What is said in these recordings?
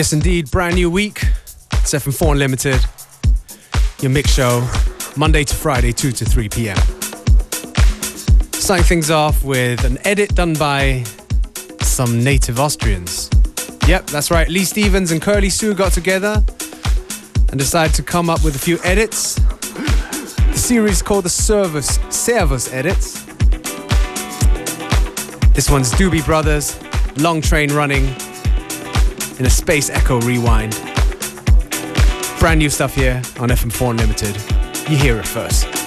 Yes, indeed. Brand new week. It's FM4 Unlimited. Your mix show, Monday to Friday, 2 to 3 p.m. Starting things off with an edit done by some native Austrians. Yep, that's right. Lee Stevens and Curly Sue got together and decided to come up with a few edits. The series called the Service Service Edits. This one's Doobie Brothers, Long Train Running, in a Space Echo rewind. Brand new stuff here on FM4 Unlimited. You hear it first.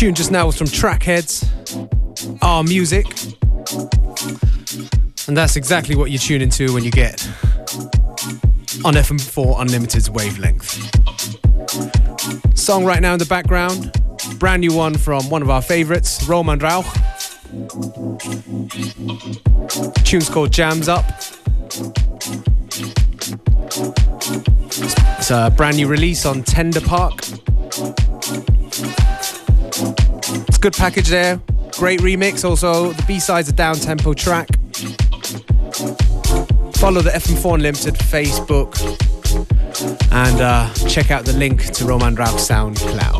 Tune just now was from Trackheads, Our Music. And that's exactly what you tune into when you get on FM4 Unlimited's wavelength. Song right now in the background, brand new one from one of our favorites, Roman Rauch. Tune's called Jams Up. It's a brand new release on Tender Park. Good package there. Great remix. Also, the B-side's a down-tempo track. Follow the FM4 Unlimited Facebook and uh, check out the link to Roman Rauch SoundCloud.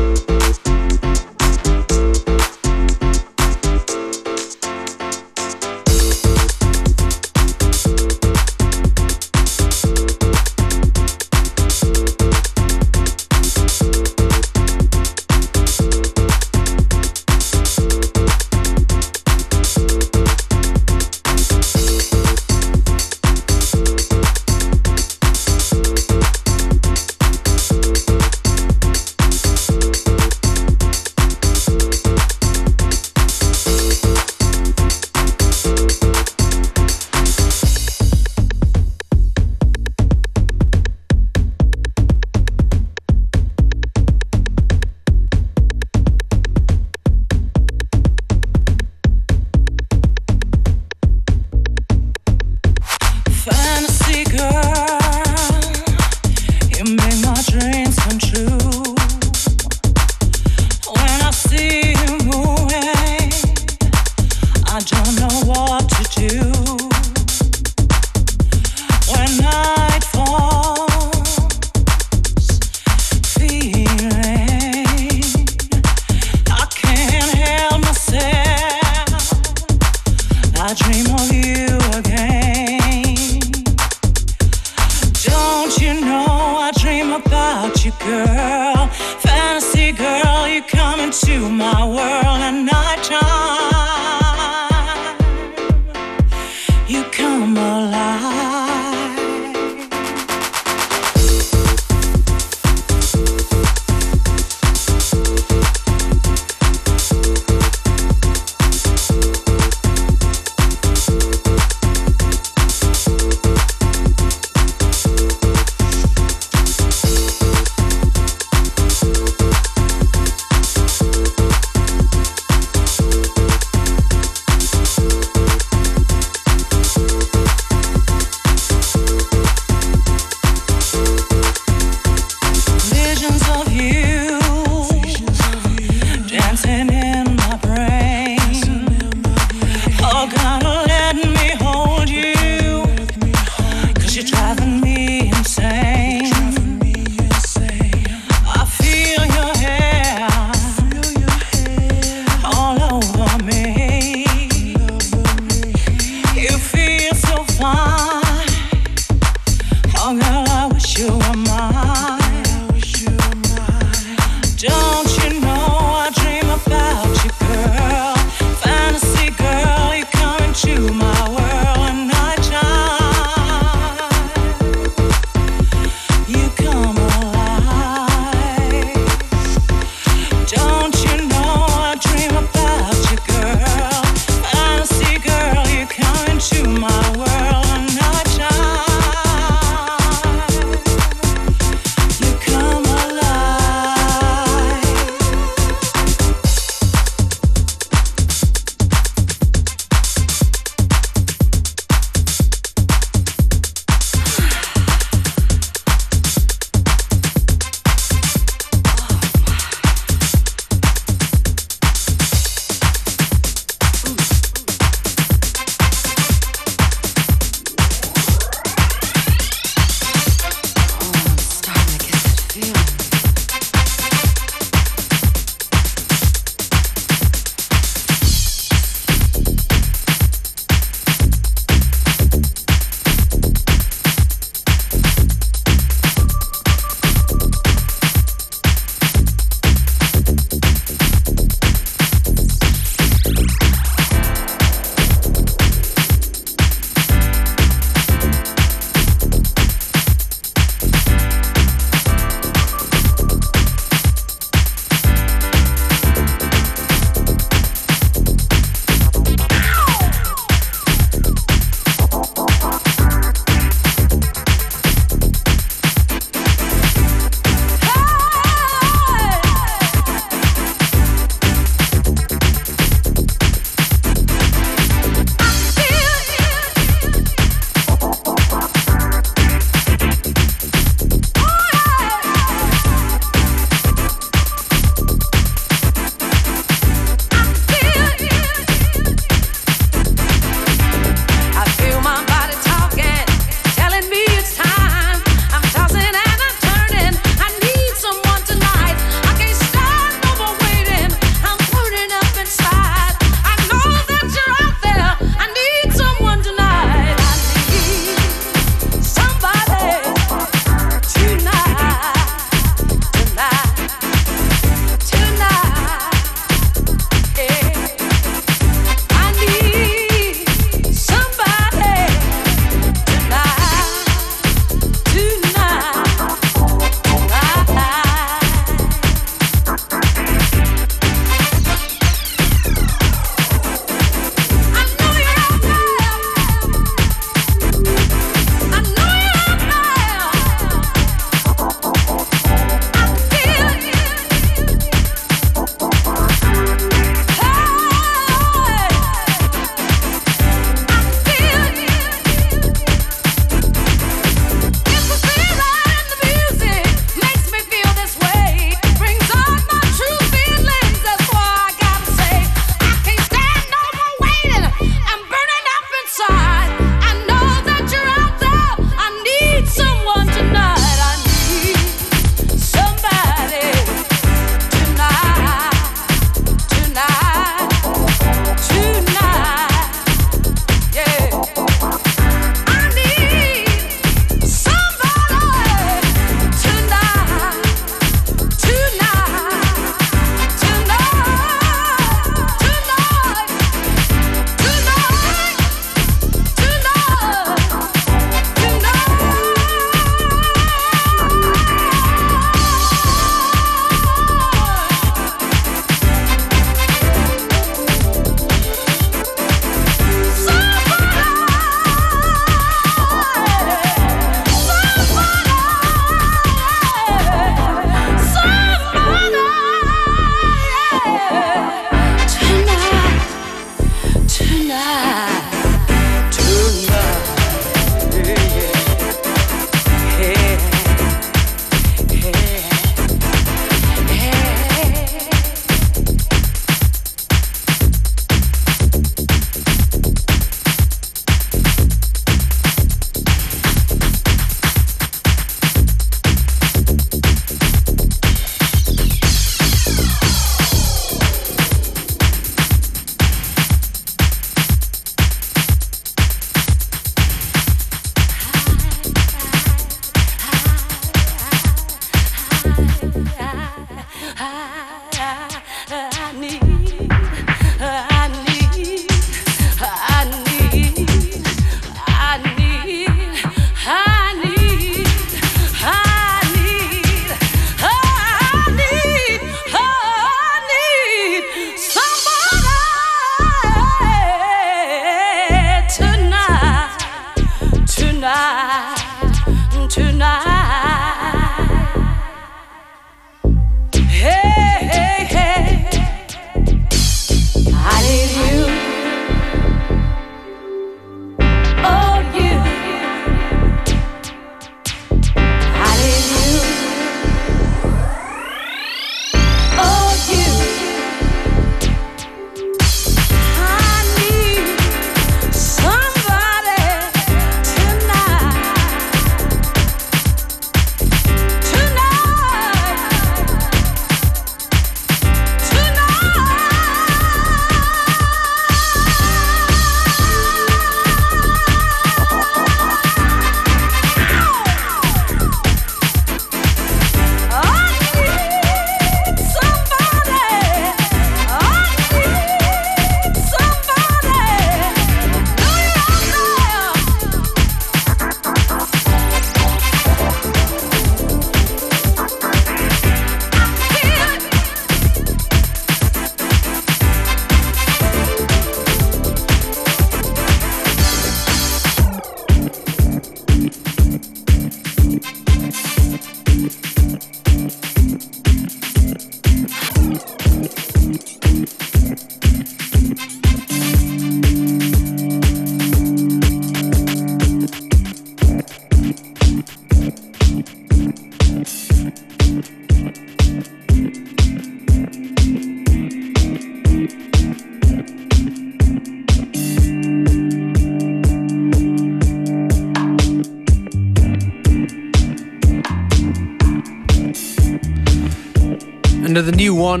And the new one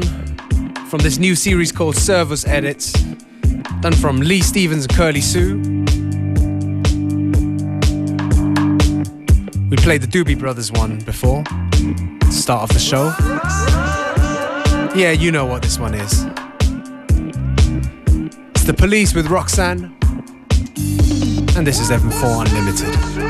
from this new series called Service Edits, done from Lee Stevens and Curly Sue. We played the Doobie Brothers one before, start of the show. Yeah, you know what this one is. It's The Police with Roxanne, and this is FM4 Unlimited.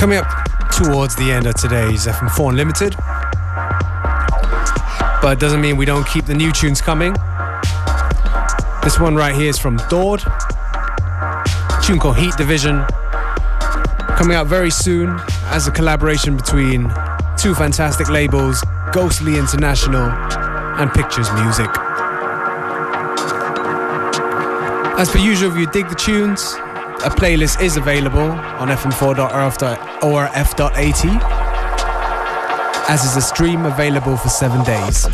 Coming up towards the end of today's FM4 Unlimited. But it doesn't mean we don't keep the new tunes coming. This one right here is from Dord. Tune called Heat Division. Coming out very soon as a collaboration between two fantastic labels, Ghostly International and Pictures Music. As per usual, if you dig the tunes, a playlist is available on fm4.orf.at, as is a stream available for seven days.